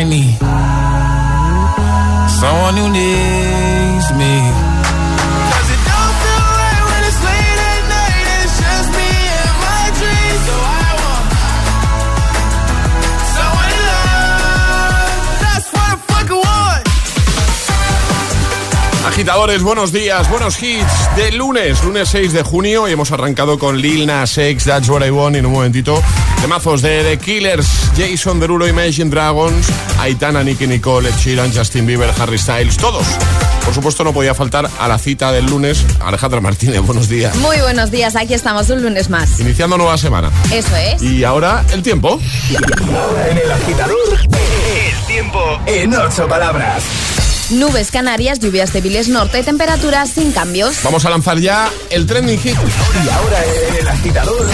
I need someone who needs me. 'Cause it don't feel right when it's late at night and it's just me and my dreams. So I want someone to love. That's what I fucking want. Agitadores, buenos días, buenos hits de lunes, lunes 6 de junio y hemos arrancado con Lil Nas X, That's What I Want y en un momentito temazos de The Killers, Jason Derulo, Imagine Dragons, Aitana, Nicky Nicole, Ed Sheeran, Justin Bieber, Harry Styles, todos. Por supuesto no podía faltar a la cita del lunes Alejandra Martínez, buenos días. Muy buenos días, aquí estamos un lunes más. Iniciando nueva semana. Eso es. Y ahora el tiempo. Ahora en el agitador, el tiempo en ocho palabras. Nubes canarias, lluvias débiles norte, temperaturas sin cambios. Vamos a lanzar ya el trending hit. Y ahora en el agitador,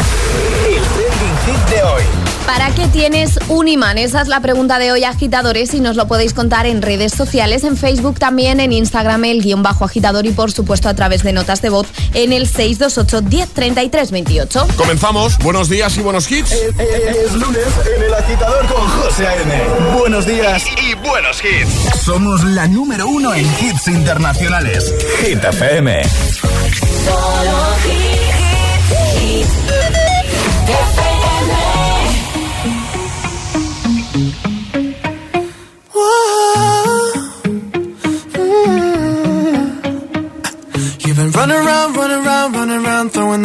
hit de hoy. ¿Para qué tienes un imán? Esa es la pregunta de hoy, agitadores, y nos lo podéis contar en redes sociales, en Facebook también, en Instagram, el guion bajo agitador y por supuesto a través de notas de voz en el 628 1033 28. Comenzamos, buenos días y buenos hits. Es lunes en el agitador con José A.M. Buenos días y, buenos hits. Somos la número uno en hits internacionales. Hit FM. You've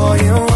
for you.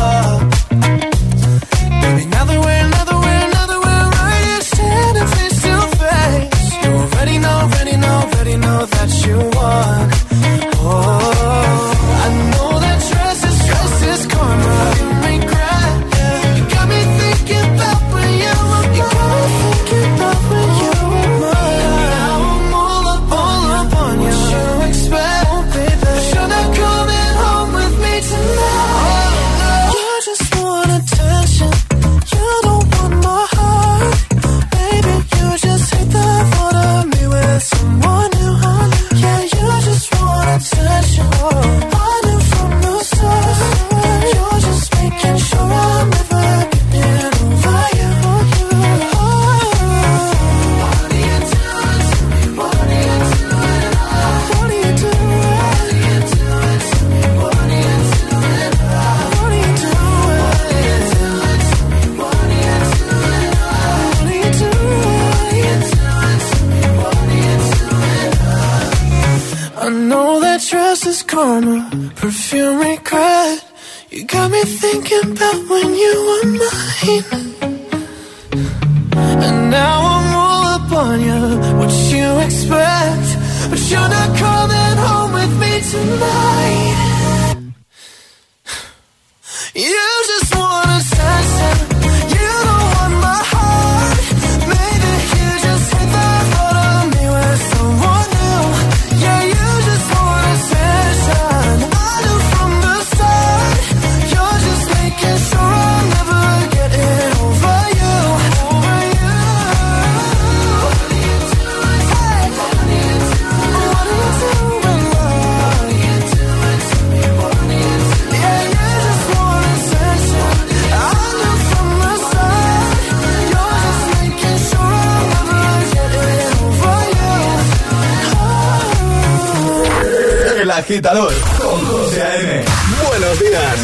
El agitador con José A.M. Buenos días.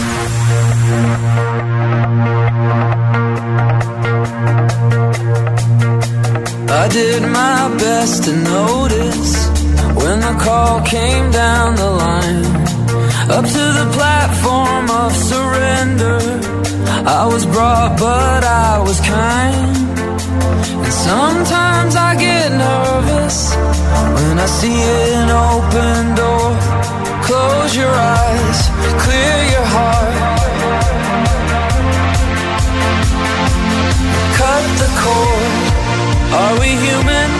I did my best to notice when the call came down the line. Up to the platform of surrender. I was brought, but I was kind. And sometimes I get nervous when I see an open door. Close your eyes, clear your heart. Cut the cord. Are we human?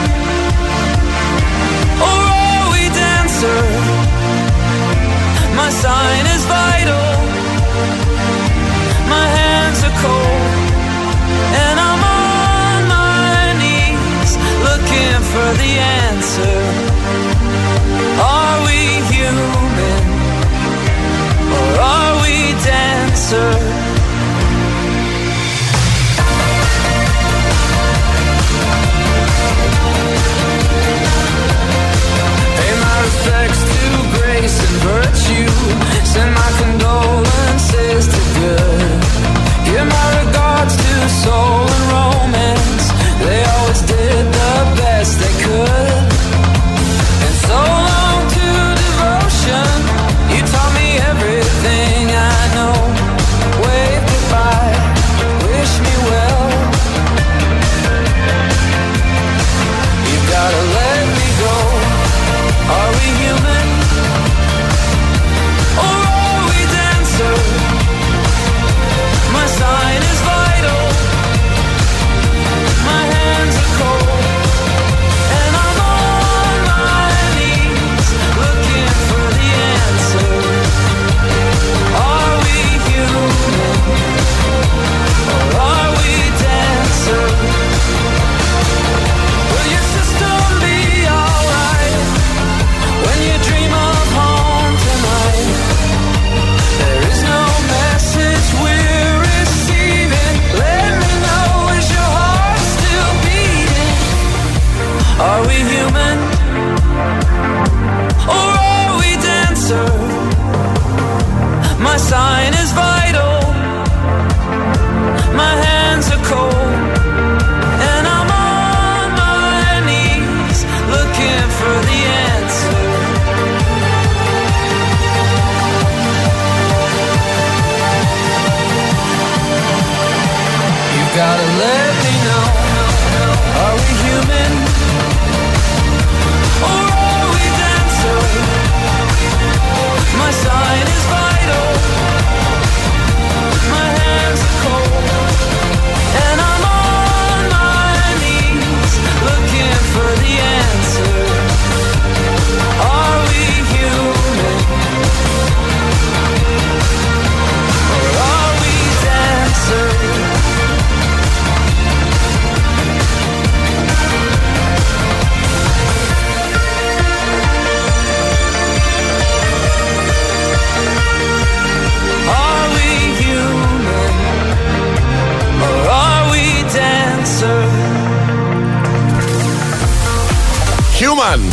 Or are we dancer? My sign is vital. My hands are cold. And I'm looking for the answer. Are we human? Or are we dancer? Pay my respects to grace and virtue. Send my condolences to good. Give my regards to soul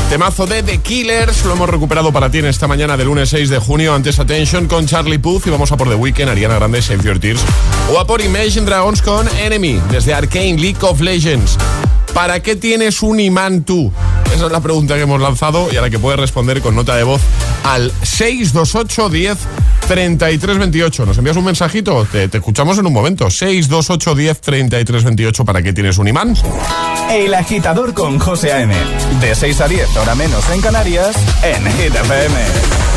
Temazo de The Killers, lo hemos recuperado para ti en esta mañana de lunes 6 de junio, antes Attention con Charlie Puth. Y vamos a por The Weeknd, Ariana Grande, Save Your Tears. O a por Imagine Dragons con Enemy, desde Arcane League of Legends. ¿Para qué tienes un imán tú? Esa es la pregunta que hemos lanzado y a la que puedes responder con nota de voz al 628 10 3328. Nos envías un mensajito, te, te escuchamos en un momento. 628 10 33 28. ¿Para qué tienes un imán? El agitador con José A.M. De 6 a 10, ahora menos en Canarias, en GTPM.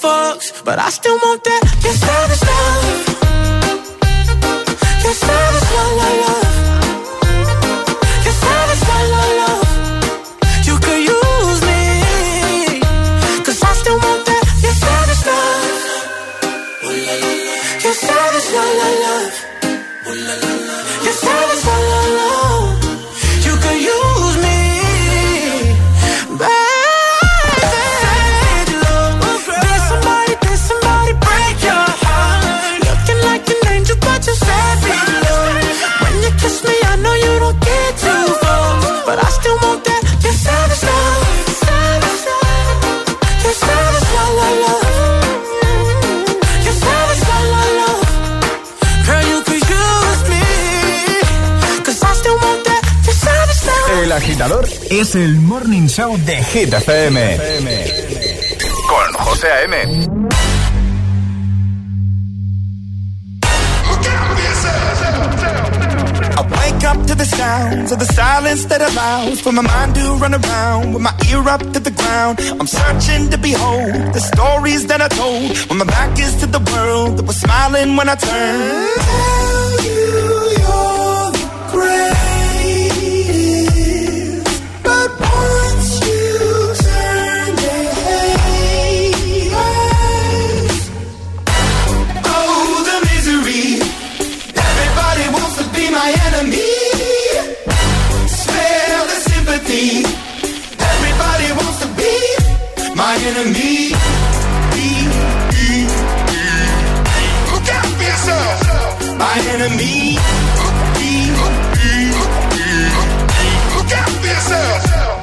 Fucks, but I still want that. Your savage love. Agitador es el morning show de Hit FM. Con José A.M. Up to the sounds of the silence that allows for my mind to run around with my ear up to the ground. I'm searching to behold the stories that I told when my back is to the world that was smiling when I turned.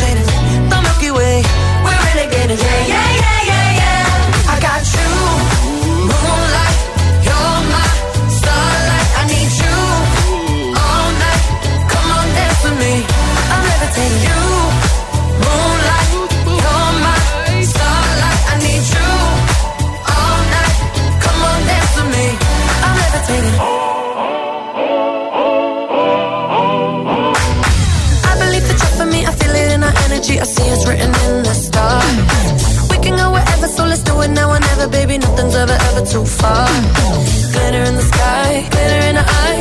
meditating. The Milky Way, we're renegading. Yeah, yeah, yeah, yeah, yeah. I got you. ever, ever too far. Glitter in the sky, glitter in the eyes.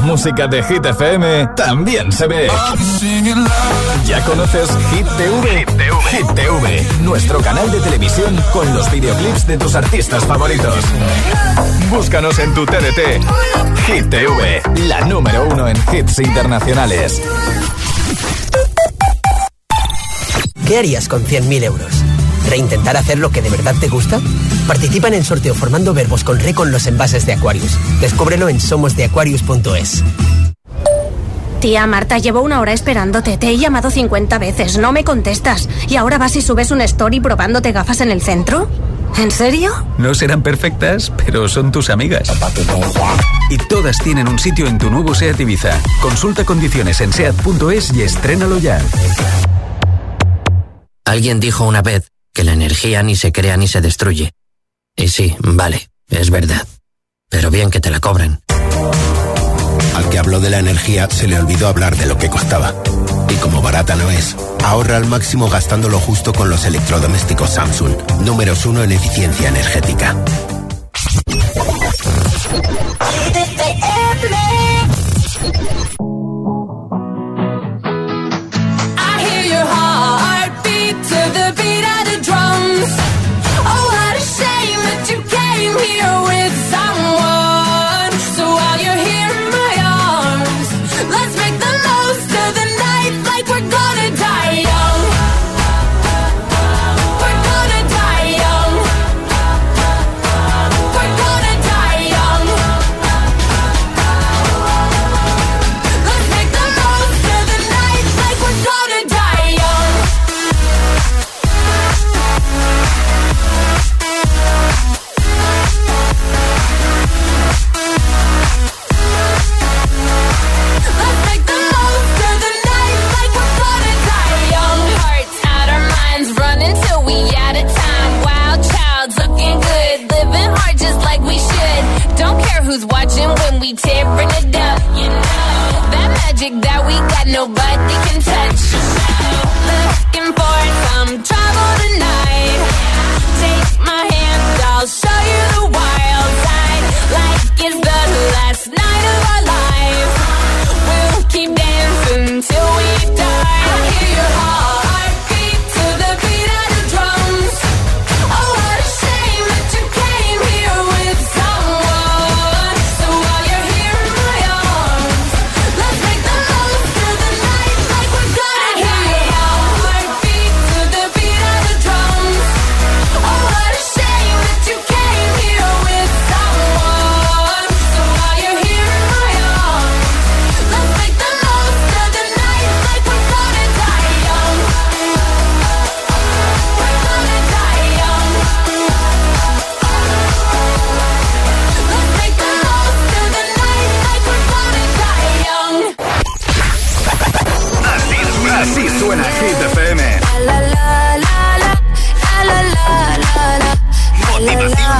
la música de Hit FM también se ve. ¿Ya conoces Hit TV? Hit TV? Hit TV, nuestro canal de televisión con los videoclips de tus artistas favoritos. Búscanos en tu TDT. Hit TV, la número uno en hits internacionales. ¿Qué harías con 100.000 euros? para intentar hacer lo que de verdad te gusta? Participa en el sorteo formando verbos con re con los envases de Aquarius. Descúbrelo en somosdeaquarius.es. Tía Marta, llevo una hora esperándote. Te he llamado 50 veces, no me contestas. ¿Y ahora vas y subes un story probándote gafas en el centro? ¿En serio? No serán perfectas, pero son tus amigas. Y todas tienen un sitio en tu nuevo SEAT Ibiza. Consulta condiciones en SEAT.es y estrénalo ya. Alguien dijo una vez que la energía ni se crea ni se destruye. Y sí, vale, es verdad. Pero bien que te la cobren. Al que habló de la energía se le olvidó hablar de lo que costaba. Y como barata no es, ahorra al máximo gastándolo justo con los electrodomésticos Samsung, números uno en eficiencia energética.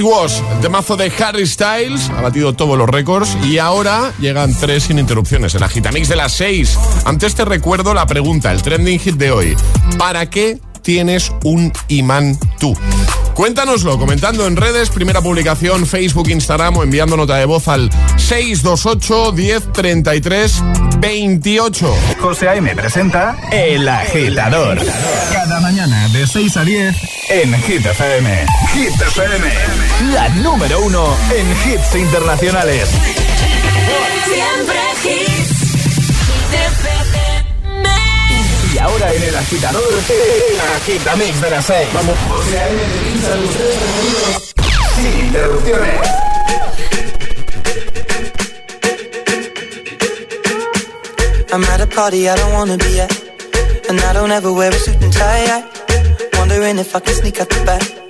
It Was, el temazo de Harry Styles, ha batido todos los récords y ahora llegan tres sin interrupciones, el agitamix de las seis. Antes te recuerdo la pregunta, el trending hit de hoy. ¿Para qué tienes un imán tú? Cuéntanoslo comentando en redes, primera publicación, Facebook, Instagram o enviando nota de voz al 628 10 33 28. José A.M. presenta El Agitador. Cada mañana de 6 a 10 en Hit FM. Hit FM, la número uno en hits internacionales. Siempre hits. Y ahora en El Agitador, El Agitamix de las 6. Vamos. José A.M. sin interrupciones. I'm at a party I don't wanna be at. And I don't ever wear a suit and tie. I wondering if I can sneak out the back.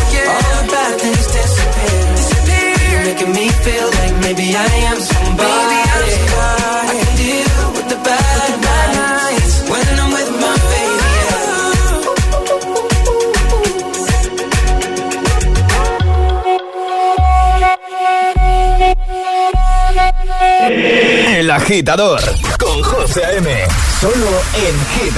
agitador con José M. Solo en Hit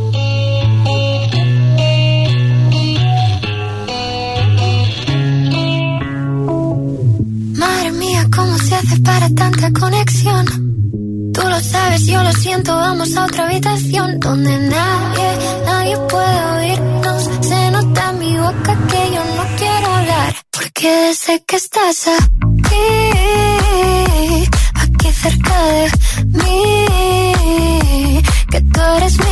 but it's me.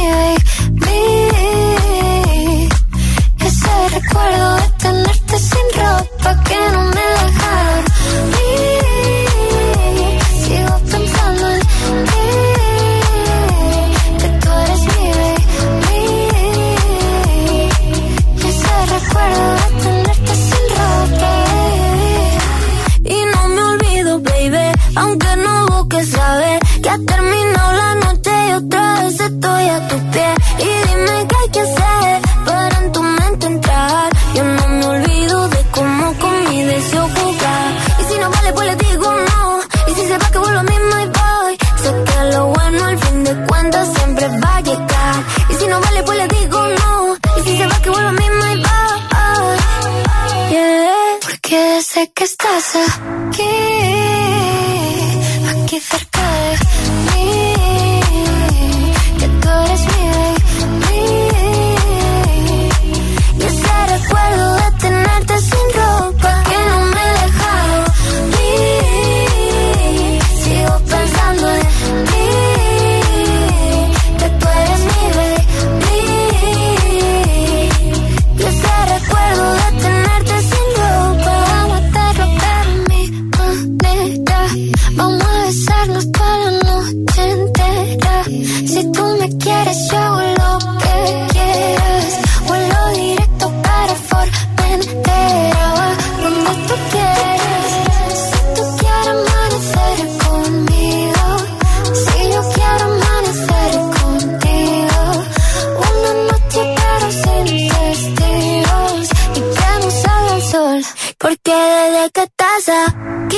Porque desde que estás aquí,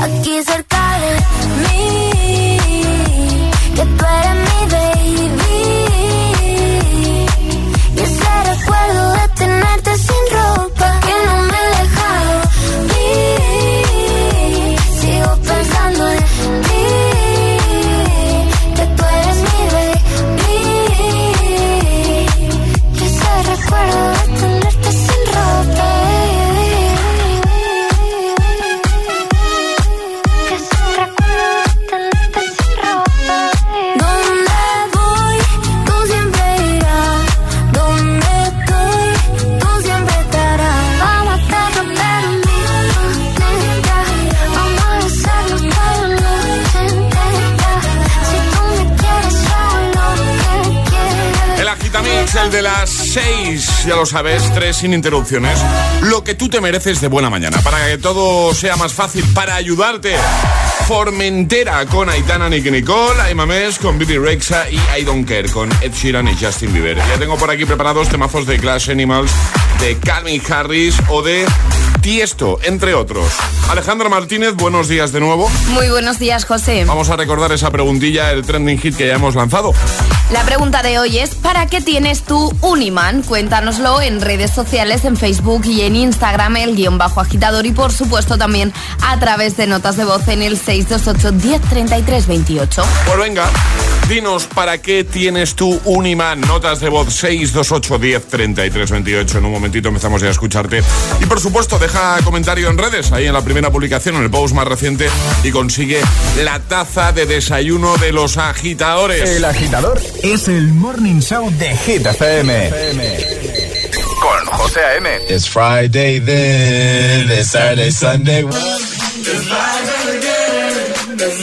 aquí cerca de mí, que tú eres Agitamix, el de las 6, ya lo sabes, tres sin interrupciones. Lo que tú te mereces de buena mañana, para que todo sea más fácil, para ayudarte. Formentera con Aitana, Nicky Nicole, Aimames con Bibi Rexa y I Don't Care con Ed Sheeran y Justin Bieber. Ya tengo por aquí preparados temazos de Clash Animals, de Calvin Harris o de Tiesto, entre otros. Alejandra Martínez, buenos días de nuevo. Muy buenos días, José. Vamos a recordar esa preguntilla, el trending hit que ya hemos lanzado. La pregunta de hoy es ¿para qué tienes tú un imán? Cuéntanoslo en redes sociales, en Facebook y en Instagram, el guion bajo agitador y por supuesto también a través de notas de voz en el 628 1033 28. Pues venga, dinos para qué tienes tú un imán. Notas de voz 628 10 33 28. En un momentito empezamos ya a escucharte. Y por supuesto, deja comentario en redes, ahí en la primera publicación, en el post más reciente, y consigue la taza de desayuno de los agitadores. El agitador es el morning show de Hit FM. Con José A.M. It's Friday then, it's Saturday, Sunday. It's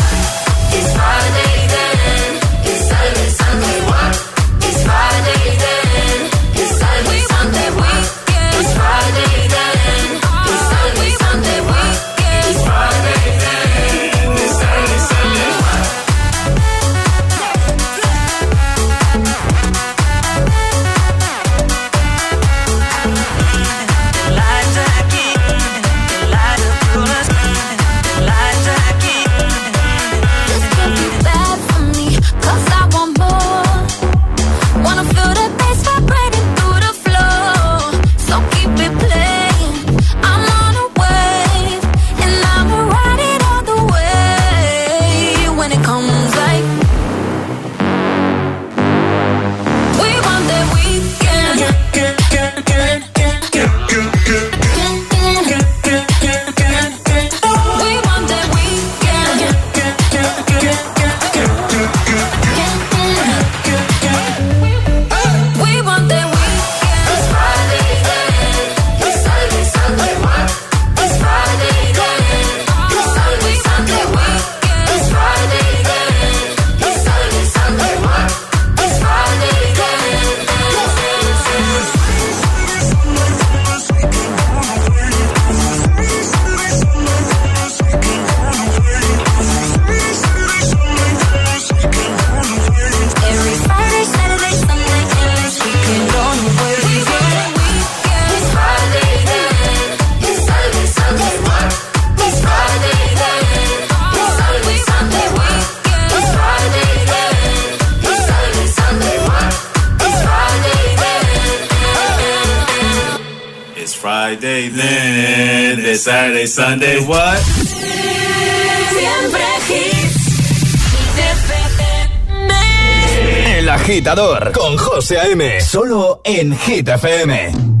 Can't Sunday. What? Siempre hits. El agitador con José A.M. Solo en Hit FM.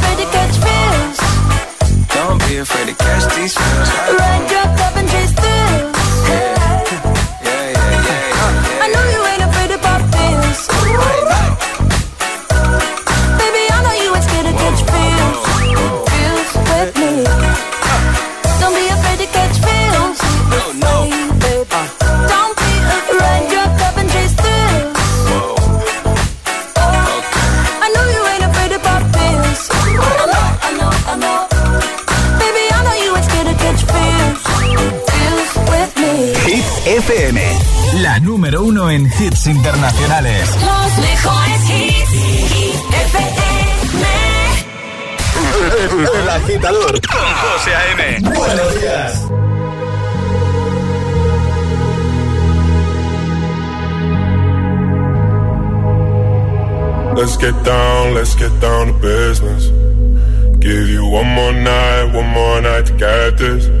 don't be afraid to catch these feels. Like, your cup and chase through. yeah, yeah, yeah, yeah. yeah. FM, la número uno en hits internacionales. Los mejores hits. Hit FM. El agitador con José A.M. Buenos días. Let's get down, let's get down to business. Give you one more night, one more night to get this.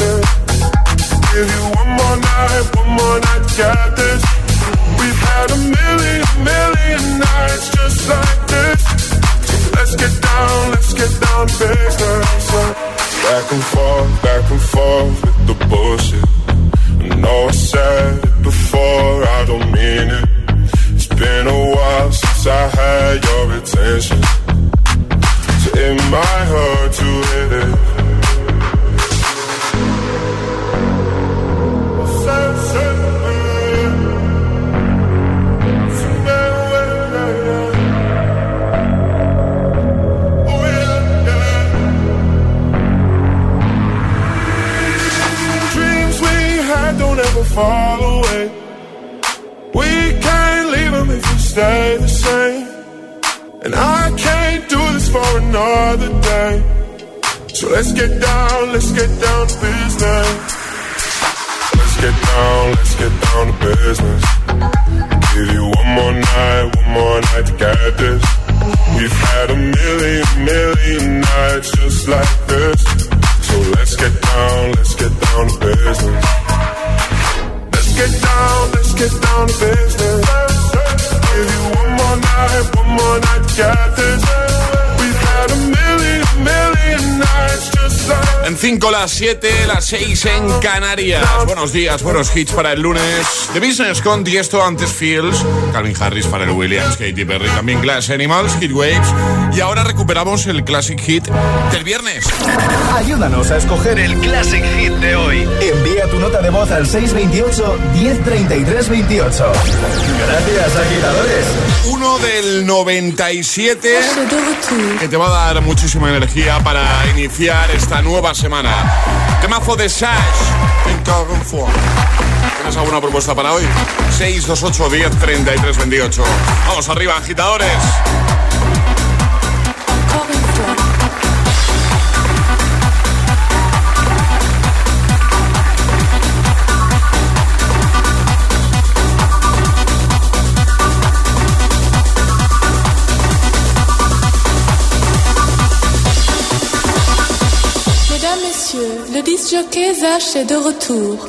7, las 6 en Canarias. Buenos días, buenos hits para el lunes. The Business con Tiesto antes Fields, Calvin Harris para el Williams, Katy Perry, también Glass Animals, Hit Waves. Y ahora recuperamos el Classic Hit del viernes. Ayúdanos a escoger el Classic Hit de hoy. Envía tu nota de voz al 628 1033 28. Gracias, agitadores. Del 97 que te va a dar muchísima energía para iniciar esta nueva semana. Temazo de Sash. ¿Tienes alguna propuesta para hoy? 628 10 33 28. Vamos arriba, agitadores. Jockey Zach est de retour.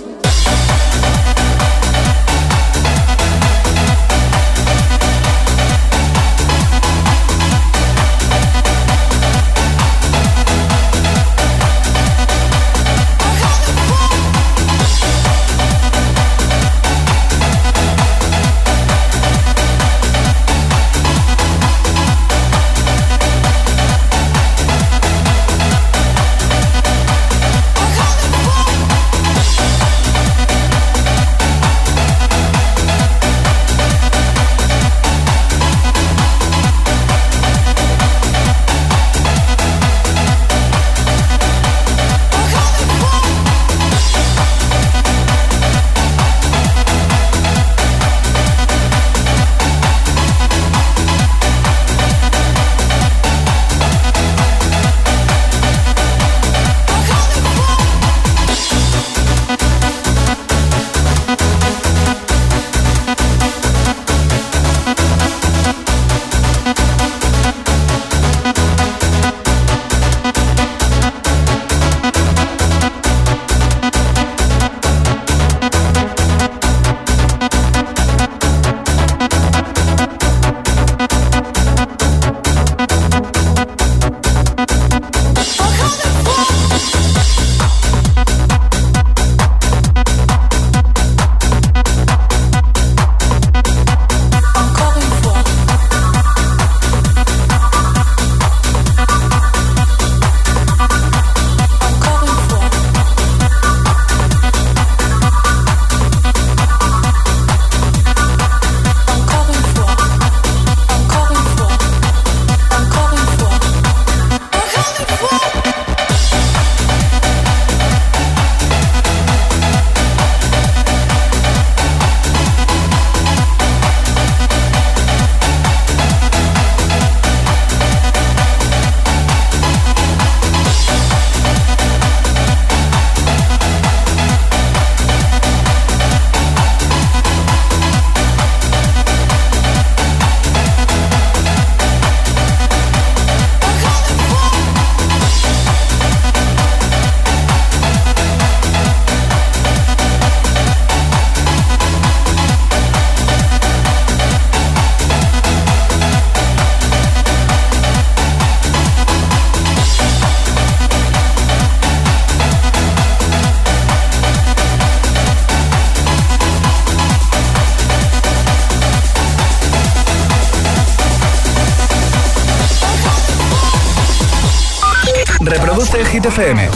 FM.